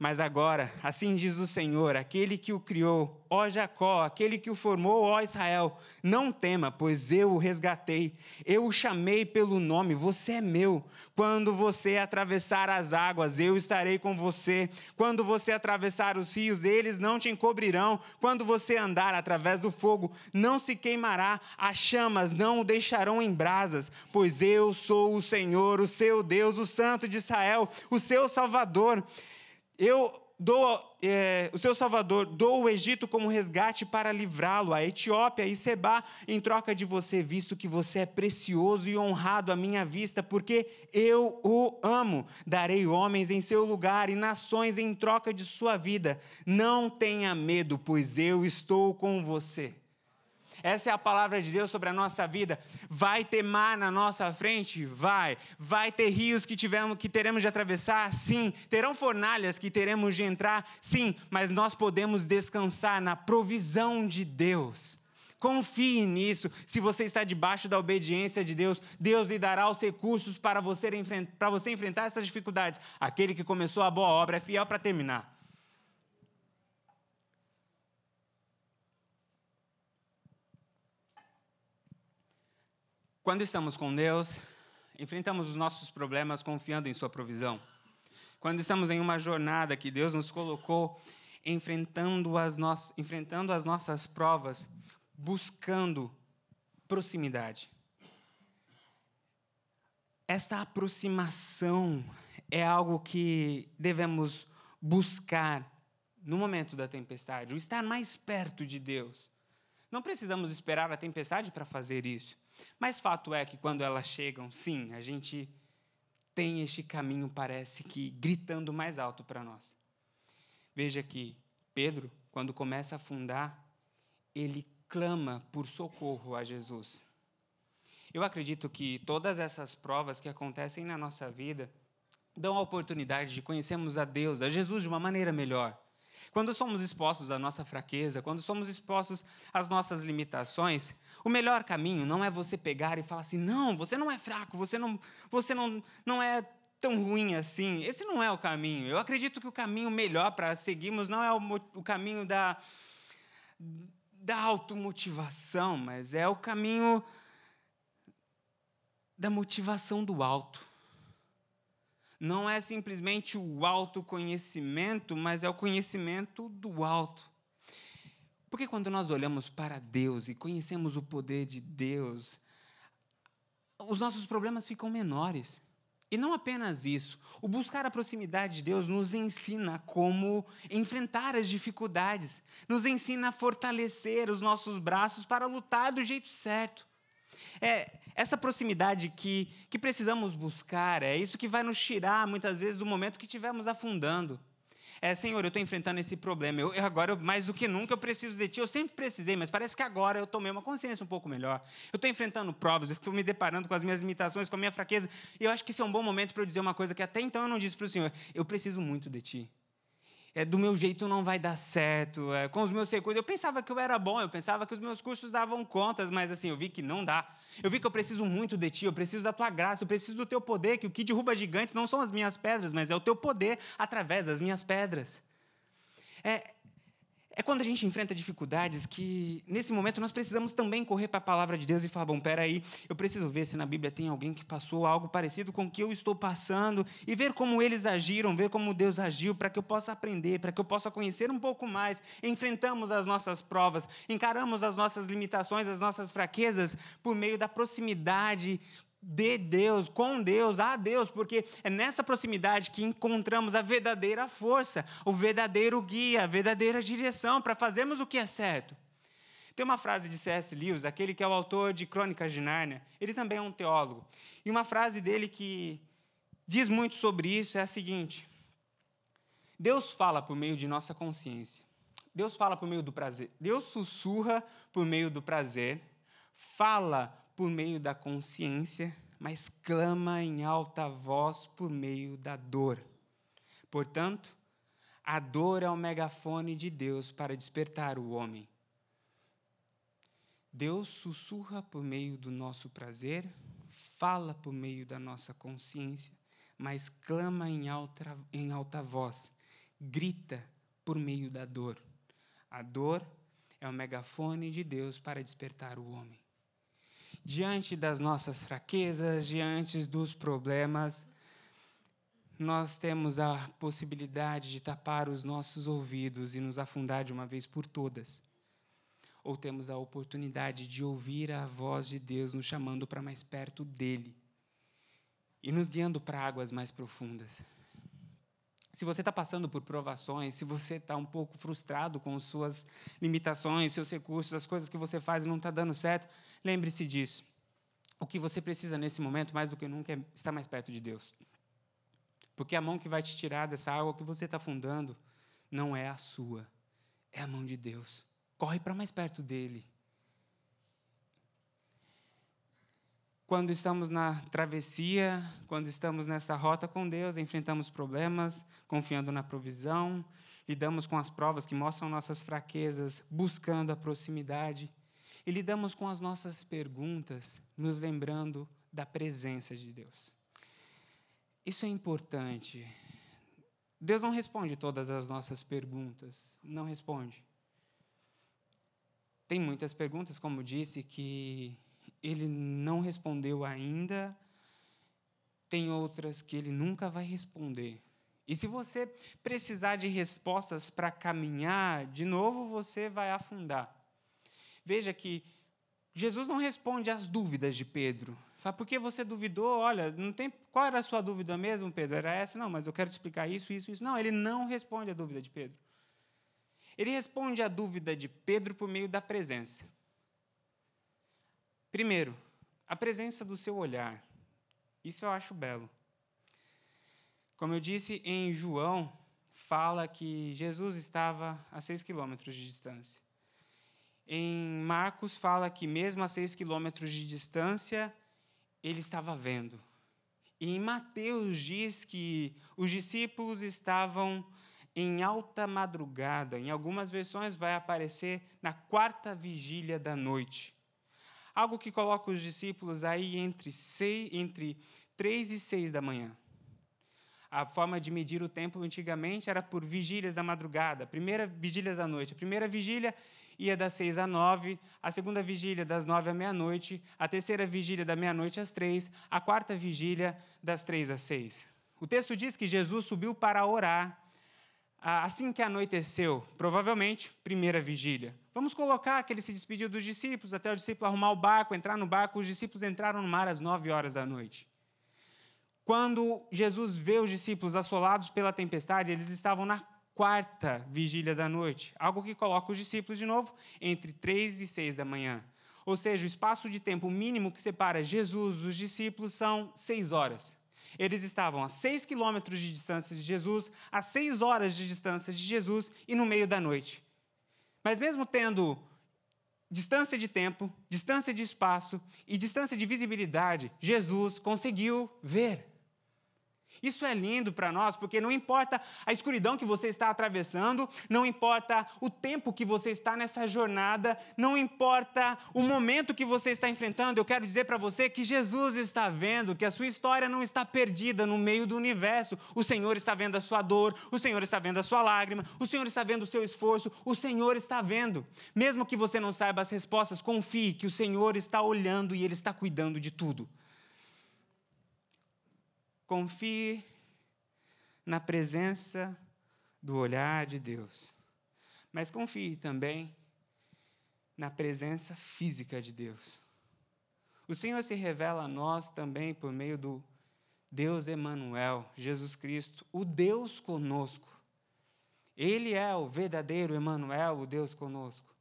Mas agora, assim diz o Senhor, aquele que o criou, ó Jacó, aquele que o formou, ó Israel, não tema, pois eu o resgatei, eu o chamei pelo nome, você é meu. Quando você atravessar as águas, eu estarei com você. Quando você atravessar os rios, eles não te encobrirão. Quando você andar através do fogo, não se queimará, as chamas não o deixarão em brasas, pois eu sou o Senhor, o seu Deus, o Santo de Israel, o seu Salvador. Eu dou, é, o seu Salvador, dou o Egito como resgate para livrá-lo, a Etiópia e Seba em troca de você, visto que você é precioso e honrado à minha vista, porque eu o amo. Darei homens em seu lugar e nações em troca de sua vida. Não tenha medo, pois eu estou com você. Essa é a palavra de Deus sobre a nossa vida. Vai ter mar na nossa frente? Vai. Vai ter rios que, tivemos, que teremos de atravessar? Sim. Terão fornalhas que teremos de entrar? Sim. Mas nós podemos descansar na provisão de Deus. Confie nisso. Se você está debaixo da obediência de Deus, Deus lhe dará os recursos para você, para você enfrentar essas dificuldades. Aquele que começou a boa obra é fiel para terminar. Quando estamos com Deus, enfrentamos os nossos problemas confiando em Sua provisão. Quando estamos em uma jornada que Deus nos colocou, enfrentando as, no... enfrentando as nossas provas, buscando proximidade. Esta aproximação é algo que devemos buscar no momento da tempestade, o estar mais perto de Deus. Não precisamos esperar a tempestade para fazer isso. Mas fato é que quando elas chegam, sim, a gente tem este caminho, parece que gritando mais alto para nós. Veja que Pedro, quando começa a afundar, ele clama por socorro a Jesus. Eu acredito que todas essas provas que acontecem na nossa vida dão a oportunidade de conhecermos a Deus, a Jesus de uma maneira melhor. Quando somos expostos à nossa fraqueza, quando somos expostos às nossas limitações, o melhor caminho não é você pegar e falar assim: "Não, você não é fraco, você não, você não, não é tão ruim assim". Esse não é o caminho. Eu acredito que o caminho melhor para seguirmos não é o, o caminho da da automotivação, mas é o caminho da motivação do alto não é simplesmente o autoconhecimento, mas é o conhecimento do alto. Porque quando nós olhamos para Deus e conhecemos o poder de Deus, os nossos problemas ficam menores. E não apenas isso, o buscar a proximidade de Deus nos ensina como enfrentar as dificuldades, nos ensina a fortalecer os nossos braços para lutar do jeito certo. É essa proximidade que, que precisamos buscar, é isso que vai nos tirar, muitas vezes, do momento que estivermos afundando. É, Senhor, eu estou enfrentando esse problema. Eu, agora, mais do que nunca, eu preciso de Ti. Eu sempre precisei, mas parece que agora eu tomei uma consciência um pouco melhor. Eu estou enfrentando provas, eu estou me deparando com as minhas limitações, com a minha fraqueza. E eu acho que esse é um bom momento para eu dizer uma coisa que até então eu não disse para o Senhor. Eu preciso muito de Ti é, do meu jeito não vai dar certo, é, com os meus recursos. Eu pensava que eu era bom, eu pensava que os meus cursos davam contas, mas assim, eu vi que não dá. Eu vi que eu preciso muito de ti, eu preciso da tua graça, eu preciso do teu poder, que o que derruba gigantes não são as minhas pedras, mas é o teu poder através das minhas pedras. É, é quando a gente enfrenta dificuldades que, nesse momento, nós precisamos também correr para a palavra de Deus e falar: bom, peraí, eu preciso ver se na Bíblia tem alguém que passou algo parecido com o que eu estou passando e ver como eles agiram, ver como Deus agiu, para que eu possa aprender, para que eu possa conhecer um pouco mais. Enfrentamos as nossas provas, encaramos as nossas limitações, as nossas fraquezas por meio da proximidade de Deus, com Deus, a Deus, porque é nessa proximidade que encontramos a verdadeira força, o verdadeiro guia, a verdadeira direção para fazermos o que é certo. Tem uma frase de C.S. Lewis, aquele que é o autor de Crônicas de Nárnia, ele também é um teólogo, e uma frase dele que diz muito sobre isso é a seguinte: Deus fala por meio de nossa consciência. Deus fala por meio do prazer. Deus sussurra por meio do prazer, fala por meio da consciência, mas clama em alta voz por meio da dor. Portanto, a dor é o megafone de Deus para despertar o homem. Deus sussurra por meio do nosso prazer, fala por meio da nossa consciência, mas clama em alta, em alta voz, grita por meio da dor. A dor é o megafone de Deus para despertar o homem diante das nossas fraquezas, diante dos problemas, nós temos a possibilidade de tapar os nossos ouvidos e nos afundar de uma vez por todas. Ou temos a oportunidade de ouvir a voz de Deus nos chamando para mais perto dele e nos guiando para águas mais profundas. Se você está passando por provações, se você está um pouco frustrado com suas limitações, seus recursos, as coisas que você faz não está dando certo, lembre-se disso. O que você precisa nesse momento, mais do que nunca, é estar mais perto de Deus. Porque a mão que vai te tirar dessa água que você está afundando não é a sua, é a mão de Deus. Corre para mais perto dele. Quando estamos na travessia, quando estamos nessa rota com Deus, enfrentamos problemas, confiando na provisão, lidamos com as provas que mostram nossas fraquezas, buscando a proximidade, e lidamos com as nossas perguntas, nos lembrando da presença de Deus. Isso é importante. Deus não responde todas as nossas perguntas, não responde. Tem muitas perguntas, como disse, que ele não respondeu ainda, tem outras que ele nunca vai responder. E se você precisar de respostas para caminhar, de novo você vai afundar. Veja que Jesus não responde às dúvidas de Pedro. Fala, por que você duvidou? Olha, não tem, qual era a sua dúvida mesmo, Pedro? Era essa? Não, mas eu quero te explicar isso, isso, isso. Não, ele não responde à dúvida de Pedro. Ele responde à dúvida de Pedro por meio da presença. Primeiro, a presença do seu olhar. Isso eu acho belo. Como eu disse, em João, fala que Jesus estava a seis quilômetros de distância. Em Marcos, fala que mesmo a seis quilômetros de distância, ele estava vendo. E em Mateus, diz que os discípulos estavam em alta madrugada. Em algumas versões vai aparecer na quarta vigília da noite. Algo que coloca os discípulos aí entre, seis, entre três e seis da manhã. A forma de medir o tempo antigamente era por vigílias da madrugada, primeira vigília da noite. A primeira vigília ia das seis a nove, a segunda vigília das nove à meia-noite, a terceira vigília da meia-noite às três, a quarta vigília das três às seis. O texto diz que Jesus subiu para orar assim que anoiteceu, provavelmente, primeira vigília. Vamos colocar que ele se despediu dos discípulos, até o discípulo arrumar o barco, entrar no barco, os discípulos entraram no mar às nove horas da noite. Quando Jesus vê os discípulos assolados pela tempestade, eles estavam na quarta vigília da noite, algo que coloca os discípulos de novo entre três e seis da manhã. Ou seja, o espaço de tempo mínimo que separa Jesus dos discípulos são seis horas. Eles estavam a seis quilômetros de distância de Jesus, a seis horas de distância de Jesus e no meio da noite. Mas mesmo tendo distância de tempo, distância de espaço e distância de visibilidade, Jesus conseguiu ver. Isso é lindo para nós, porque não importa a escuridão que você está atravessando, não importa o tempo que você está nessa jornada, não importa o momento que você está enfrentando, eu quero dizer para você que Jesus está vendo, que a sua história não está perdida no meio do universo. O Senhor está vendo a sua dor, o Senhor está vendo a sua lágrima, o Senhor está vendo o seu esforço, o Senhor está vendo. Mesmo que você não saiba as respostas, confie que o Senhor está olhando e Ele está cuidando de tudo. Confie na presença do olhar de Deus. Mas confie também na presença física de Deus. O Senhor se revela a nós também por meio do Deus Emanuel, Jesus Cristo, o Deus conosco. Ele é o verdadeiro Emanuel, o Deus conosco.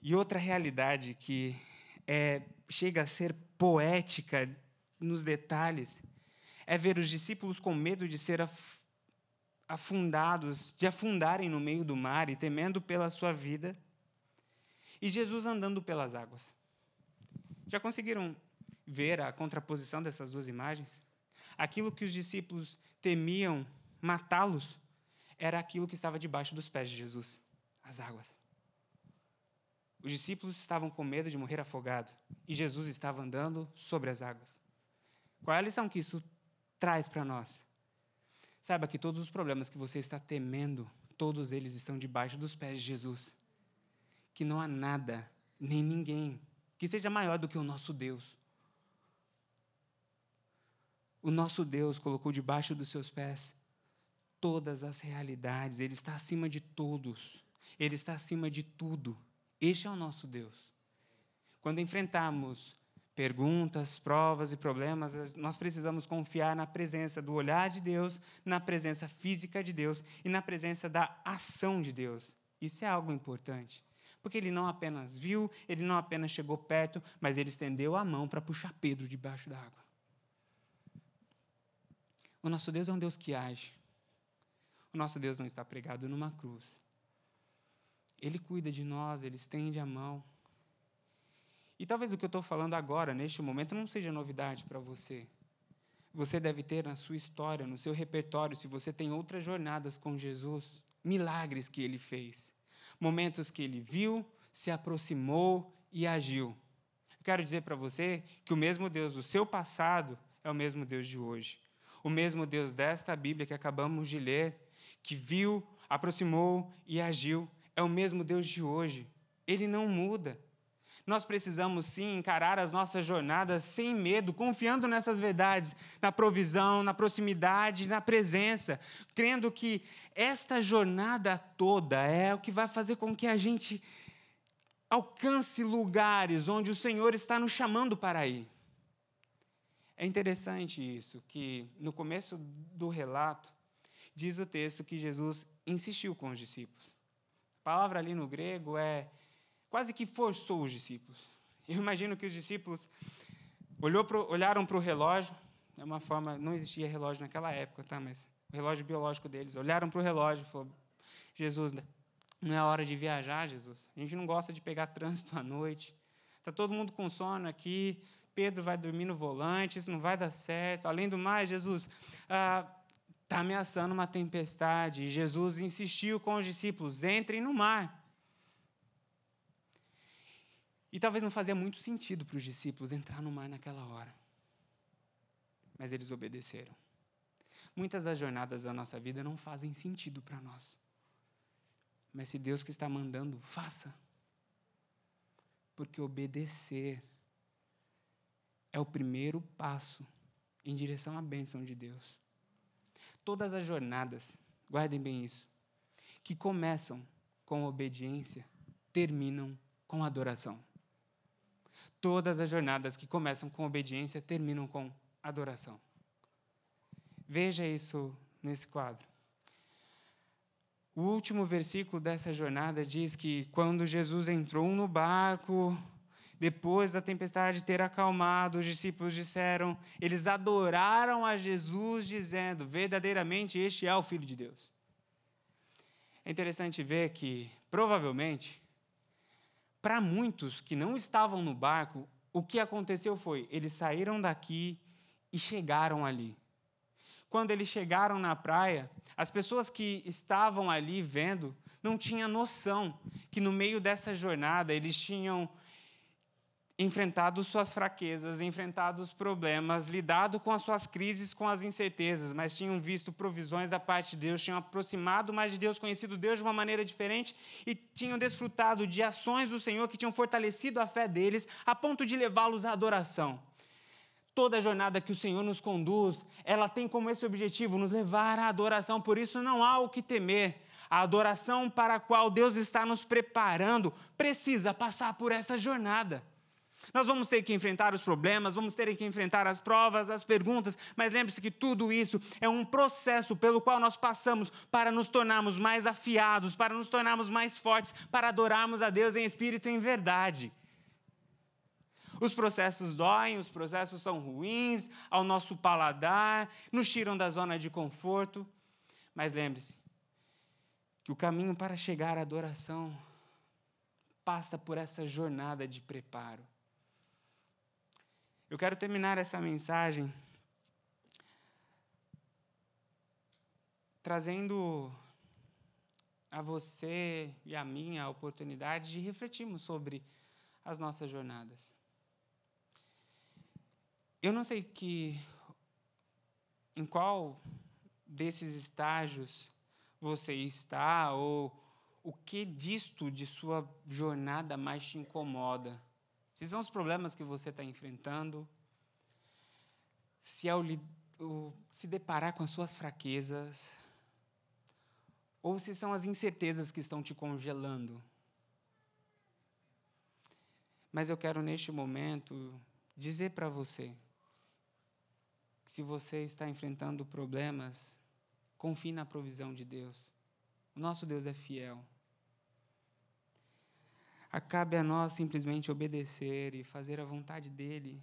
E outra realidade que é, chega a ser poética nos detalhes, é ver os discípulos com medo de ser afundados, de afundarem no meio do mar e temendo pela sua vida, e Jesus andando pelas águas. Já conseguiram ver a contraposição dessas duas imagens? Aquilo que os discípulos temiam matá-los era aquilo que estava debaixo dos pés de Jesus as águas. Os discípulos estavam com medo de morrer afogado e Jesus estava andando sobre as águas. Qual é a lição que isso traz para nós? Saiba que todos os problemas que você está temendo, todos eles estão debaixo dos pés de Jesus. Que não há nada, nem ninguém, que seja maior do que o nosso Deus. O nosso Deus colocou debaixo dos seus pés todas as realidades, Ele está acima de todos, Ele está acima de tudo. Este é o nosso Deus. Quando enfrentarmos perguntas, provas e problemas, nós precisamos confiar na presença do olhar de Deus, na presença física de Deus e na presença da ação de Deus. Isso é algo importante. Porque ele não apenas viu, ele não apenas chegou perto, mas ele estendeu a mão para puxar Pedro debaixo da água. O nosso Deus é um Deus que age. O nosso Deus não está pregado numa cruz. Ele cuida de nós, ele estende a mão. E talvez o que eu estou falando agora, neste momento, não seja novidade para você. Você deve ter na sua história, no seu repertório, se você tem outras jornadas com Jesus, milagres que ele fez, momentos que ele viu, se aproximou e agiu. Eu quero dizer para você que o mesmo Deus do seu passado é o mesmo Deus de hoje. O mesmo Deus desta Bíblia que acabamos de ler, que viu, aproximou e agiu, é o mesmo Deus de hoje. Ele não muda nós precisamos sim encarar as nossas jornadas sem medo, confiando nessas verdades, na provisão, na proximidade, na presença, crendo que esta jornada toda é o que vai fazer com que a gente alcance lugares onde o Senhor está nos chamando para ir. É interessante isso, que no começo do relato, diz o texto que Jesus insistiu com os discípulos. A palavra ali no grego é quase que forçou os discípulos. Eu imagino que os discípulos pro, olharam para o relógio, é uma forma, não existia relógio naquela época, tá? Mas o relógio biológico deles, olharam para o relógio e falaram: Jesus, não é hora de viajar, Jesus. A gente não gosta de pegar trânsito à noite. Está todo mundo com sono aqui. Pedro vai dormir no volante, isso não vai dar certo. Além do mais, Jesus, ah, está ameaçando uma tempestade. E Jesus insistiu com os discípulos: entrem no mar. E talvez não fazia muito sentido para os discípulos entrar no mar naquela hora. Mas eles obedeceram. Muitas das jornadas da nossa vida não fazem sentido para nós. Mas se Deus que está mandando, faça. Porque obedecer é o primeiro passo em direção à bênção de Deus. Todas as jornadas, guardem bem isso, que começam com obediência, terminam com adoração. Todas as jornadas que começam com obediência terminam com adoração. Veja isso nesse quadro. O último versículo dessa jornada diz que quando Jesus entrou no barco, depois da tempestade ter acalmado, os discípulos disseram, eles adoraram a Jesus, dizendo: verdadeiramente este é o Filho de Deus. É interessante ver que, provavelmente, para muitos que não estavam no barco, o que aconteceu foi: eles saíram daqui e chegaram ali. Quando eles chegaram na praia, as pessoas que estavam ali vendo não tinham noção que no meio dessa jornada eles tinham enfrentado suas fraquezas, enfrentado os problemas, lidado com as suas crises, com as incertezas, mas tinham visto provisões da parte de Deus, tinham aproximado mais de Deus, conhecido Deus de uma maneira diferente e tinham desfrutado de ações do Senhor que tinham fortalecido a fé deles a ponto de levá-los à adoração. Toda jornada que o Senhor nos conduz, ela tem como esse objetivo nos levar à adoração, por isso não há o que temer. A adoração para a qual Deus está nos preparando precisa passar por essa jornada. Nós vamos ter que enfrentar os problemas, vamos ter que enfrentar as provas, as perguntas, mas lembre-se que tudo isso é um processo pelo qual nós passamos para nos tornarmos mais afiados, para nos tornarmos mais fortes, para adorarmos a Deus em espírito e em verdade. Os processos doem, os processos são ruins ao nosso paladar, nos tiram da zona de conforto. Mas lembre-se que o caminho para chegar à adoração passa por essa jornada de preparo. Eu quero terminar essa mensagem trazendo a você e a mim a oportunidade de refletirmos sobre as nossas jornadas. Eu não sei que em qual desses estágios você está ou o que disto de sua jornada mais te incomoda. Se são os problemas que você está enfrentando, se é o, o, se deparar com as suas fraquezas, ou se são as incertezas que estão te congelando. Mas eu quero, neste momento, dizer para você se você está enfrentando problemas, confie na provisão de Deus. O nosso Deus é fiel. Acabe a nós simplesmente obedecer e fazer a vontade dEle.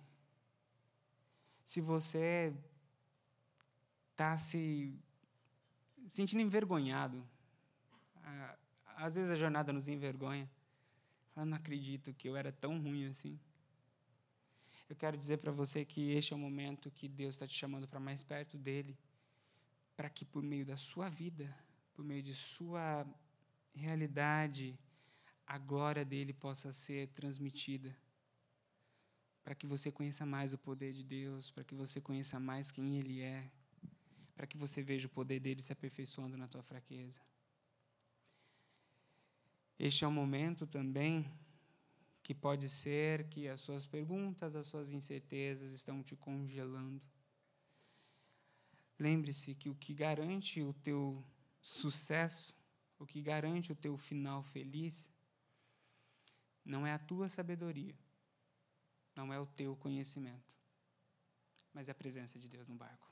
Se você está se sentindo envergonhado, às vezes a jornada nos envergonha. Eu não acredito que eu era tão ruim assim. Eu quero dizer para você que este é o momento que Deus está te chamando para mais perto dele, para que por meio da sua vida, por meio de sua realidade, a glória dele possa ser transmitida. Para que você conheça mais o poder de Deus, para que você conheça mais quem ele é, para que você veja o poder dele se aperfeiçoando na tua fraqueza. Este é o momento também que pode ser que as suas perguntas, as suas incertezas estão te congelando. Lembre-se que o que garante o teu sucesso, o que garante o teu final feliz, não é a tua sabedoria, não é o teu conhecimento, mas é a presença de Deus no barco.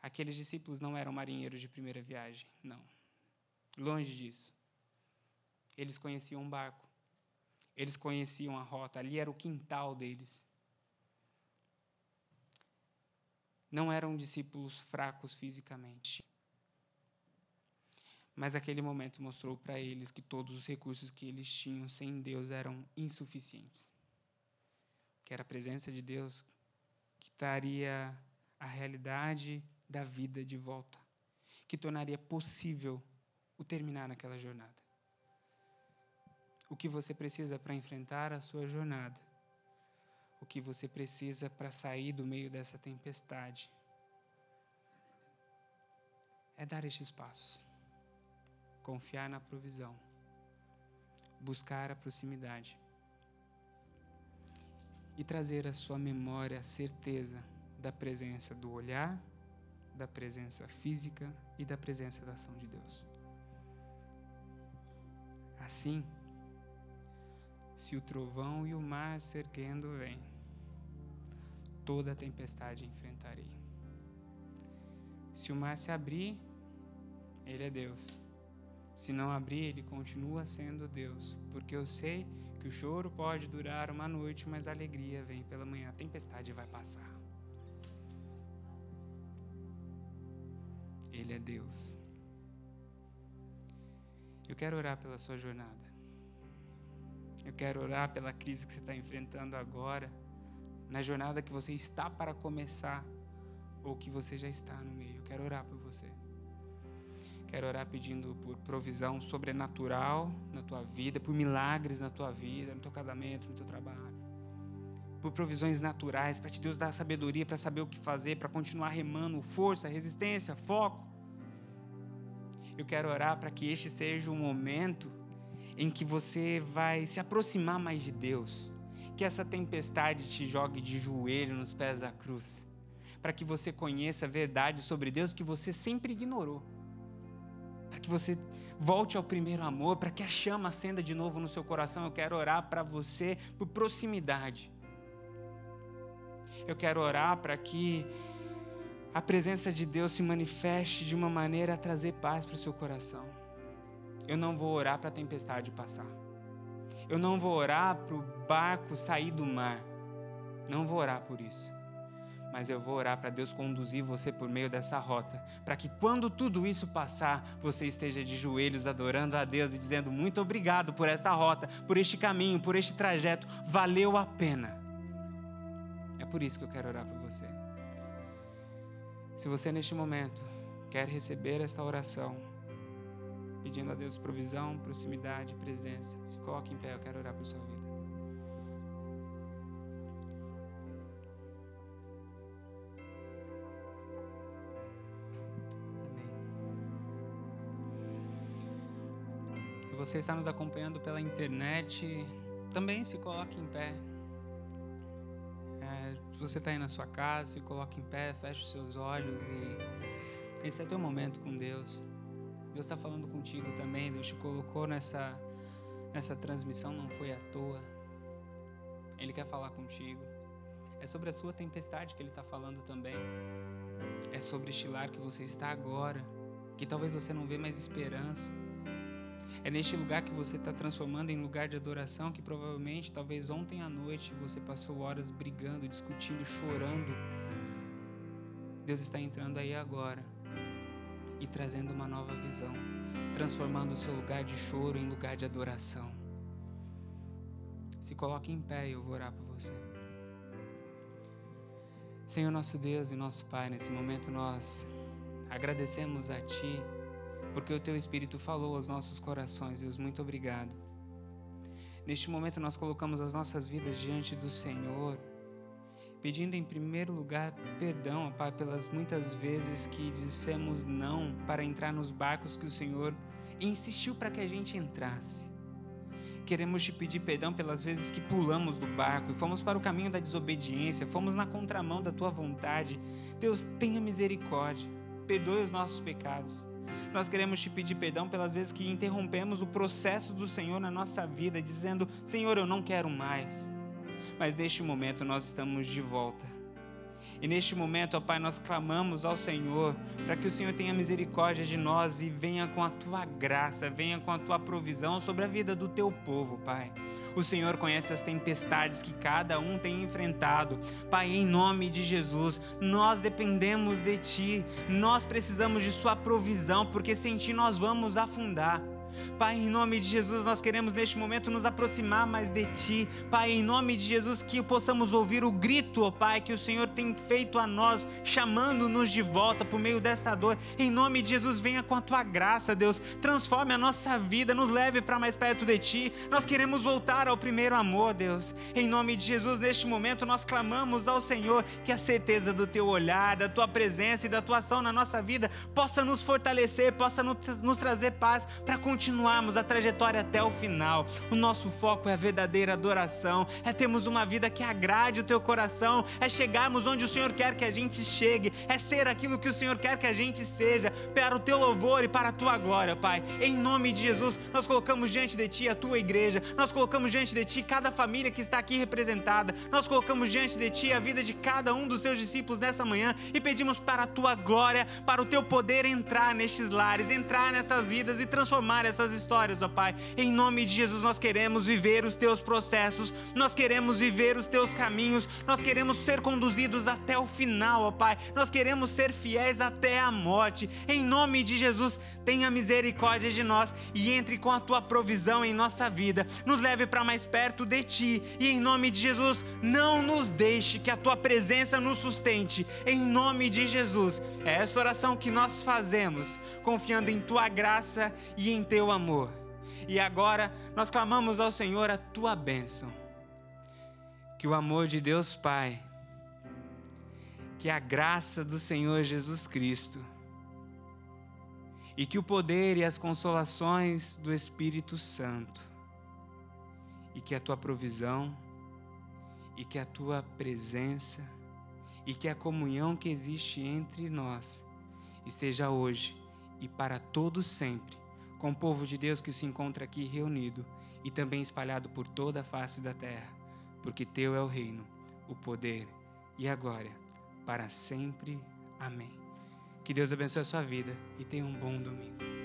Aqueles discípulos não eram marinheiros de primeira viagem, não. Longe disso. Eles conheciam um barco. Eles conheciam a rota, ali era o quintal deles. Não eram discípulos fracos fisicamente. Mas aquele momento mostrou para eles que todos os recursos que eles tinham sem Deus eram insuficientes. Que era a presença de Deus que daria a realidade da vida de volta, que tornaria possível o terminar naquela jornada. O que você precisa para enfrentar a sua jornada, o que você precisa para sair do meio dessa tempestade, é dar estes passos, confiar na provisão, buscar a proximidade e trazer à sua memória a certeza da presença do olhar, da presença física e da presença da ação de Deus. Assim, se o trovão e o mar se erguendo vêm, toda a tempestade enfrentarei. Se o mar se abrir, ele é Deus. Se não abrir, ele continua sendo Deus, porque eu sei que o choro pode durar uma noite, mas a alegria vem pela manhã. A tempestade vai passar. Ele é Deus. Eu quero orar pela sua jornada. Eu quero orar pela crise que você está enfrentando agora, na jornada que você está para começar, ou que você já está no meio. Eu quero orar por você. Quero orar pedindo por provisão sobrenatural na tua vida, por milagres na tua vida, no teu casamento, no teu trabalho. Por provisões naturais, para te Deus dar sabedoria para saber o que fazer, para continuar remando, força, resistência, foco. Eu quero orar para que este seja o momento em que você vai se aproximar mais de Deus. Que essa tempestade te jogue de joelho nos pés da cruz. Para que você conheça a verdade sobre Deus que você sempre ignorou para que você volte ao primeiro amor, para que a chama acenda de novo no seu coração. Eu quero orar para você por proximidade. Eu quero orar para que a presença de Deus se manifeste de uma maneira a trazer paz para o seu coração. Eu não vou orar para a tempestade passar. Eu não vou orar para o barco sair do mar. Não vou orar por isso mas eu vou orar para Deus conduzir você por meio dessa rota, para que quando tudo isso passar, você esteja de joelhos adorando a Deus e dizendo muito obrigado por essa rota, por este caminho, por este trajeto, valeu a pena. É por isso que eu quero orar por você. Se você neste momento quer receber esta oração, pedindo a Deus provisão, proximidade, presença, se coloque em pé, eu quero orar por sua vida. Você está nos acompanhando pela internet, também se coloque em pé. É, se você está aí na sua casa, se coloque em pé, feche os seus olhos e esse é teu momento com Deus. Deus está falando contigo também. Deus te colocou nessa nessa transmissão, não foi à toa. Ele quer falar contigo. É sobre a sua tempestade que Ele está falando também. É sobre este lar que você está agora, que talvez você não vê mais esperança é neste lugar que você está transformando em lugar de adoração que provavelmente, talvez ontem à noite, você passou horas brigando, discutindo, chorando. Deus está entrando aí agora e trazendo uma nova visão, transformando o seu lugar de choro em lugar de adoração. Se coloque em pé e eu vou orar por você. Senhor nosso Deus e nosso Pai, nesse momento nós agradecemos a Ti porque o teu Espírito falou aos nossos corações. Deus, muito obrigado. Neste momento nós colocamos as nossas vidas diante do Senhor, pedindo em primeiro lugar perdão, Pai, pelas muitas vezes que dissemos não para entrar nos barcos que o Senhor insistiu para que a gente entrasse. Queremos te pedir perdão pelas vezes que pulamos do barco e fomos para o caminho da desobediência, fomos na contramão da tua vontade. Deus, tenha misericórdia, perdoe os nossos pecados. Nós queremos te pedir perdão pelas vezes que interrompemos o processo do Senhor na nossa vida, dizendo: Senhor, eu não quero mais. Mas neste momento nós estamos de volta. E neste momento, ó Pai, nós clamamos ao Senhor para que o Senhor tenha misericórdia de nós e venha com a tua graça, venha com a tua provisão sobre a vida do teu povo, Pai. O Senhor conhece as tempestades que cada um tem enfrentado. Pai, em nome de Jesus, nós dependemos de Ti, nós precisamos de Sua provisão, porque sem Ti nós vamos afundar. Pai, em nome de Jesus, nós queremos neste momento nos aproximar mais de Ti. Pai, em nome de Jesus, que possamos ouvir o grito, ó Pai, que o Senhor tem feito a nós, chamando-nos de volta por meio dessa dor. Em nome de Jesus, venha com a Tua graça, Deus. Transforme a nossa vida, nos leve para mais perto de Ti. Nós queremos voltar ao primeiro amor, Deus. Em nome de Jesus, neste momento, nós clamamos ao Senhor que a certeza do Teu olhar, da Tua presença e da Tua ação na nossa vida possa nos fortalecer, possa nos trazer paz para continuar continuarmos a trajetória até o final. O nosso foco é a verdadeira adoração, é termos uma vida que agrade o teu coração, é chegarmos onde o Senhor quer que a gente chegue, é ser aquilo que o Senhor quer que a gente seja, para o teu louvor e para a tua glória, Pai. Em nome de Jesus, nós colocamos diante de ti a tua igreja, nós colocamos diante de ti cada família que está aqui representada, nós colocamos diante de ti a vida de cada um dos seus discípulos nessa manhã e pedimos para a tua glória, para o teu poder entrar nestes lares, entrar nessas vidas e transformar essas essas histórias, ó Pai. Em nome de Jesus, nós queremos viver os teus processos, nós queremos viver os teus caminhos, nós queremos ser conduzidos até o final, ó Pai. Nós queremos ser fiéis até a morte. Em nome de Jesus, tenha misericórdia de nós e entre com a tua provisão em nossa vida. Nos leve para mais perto de ti e em nome de Jesus, não nos deixe que a tua presença nos sustente. Em nome de Jesus. É essa oração que nós fazemos, confiando em tua graça e em teu amor. E agora nós clamamos ao Senhor a tua bênção. Que o amor de Deus Pai, que a graça do Senhor Jesus Cristo, e que o poder e as consolações do Espírito Santo, e que a tua provisão, e que a tua presença, e que a comunhão que existe entre nós esteja hoje e para todo sempre com o povo de Deus que se encontra aqui reunido e também espalhado por toda a face da terra, porque teu é o reino, o poder e a glória para sempre. Amém. Que Deus abençoe a sua vida e tenha um bom domingo.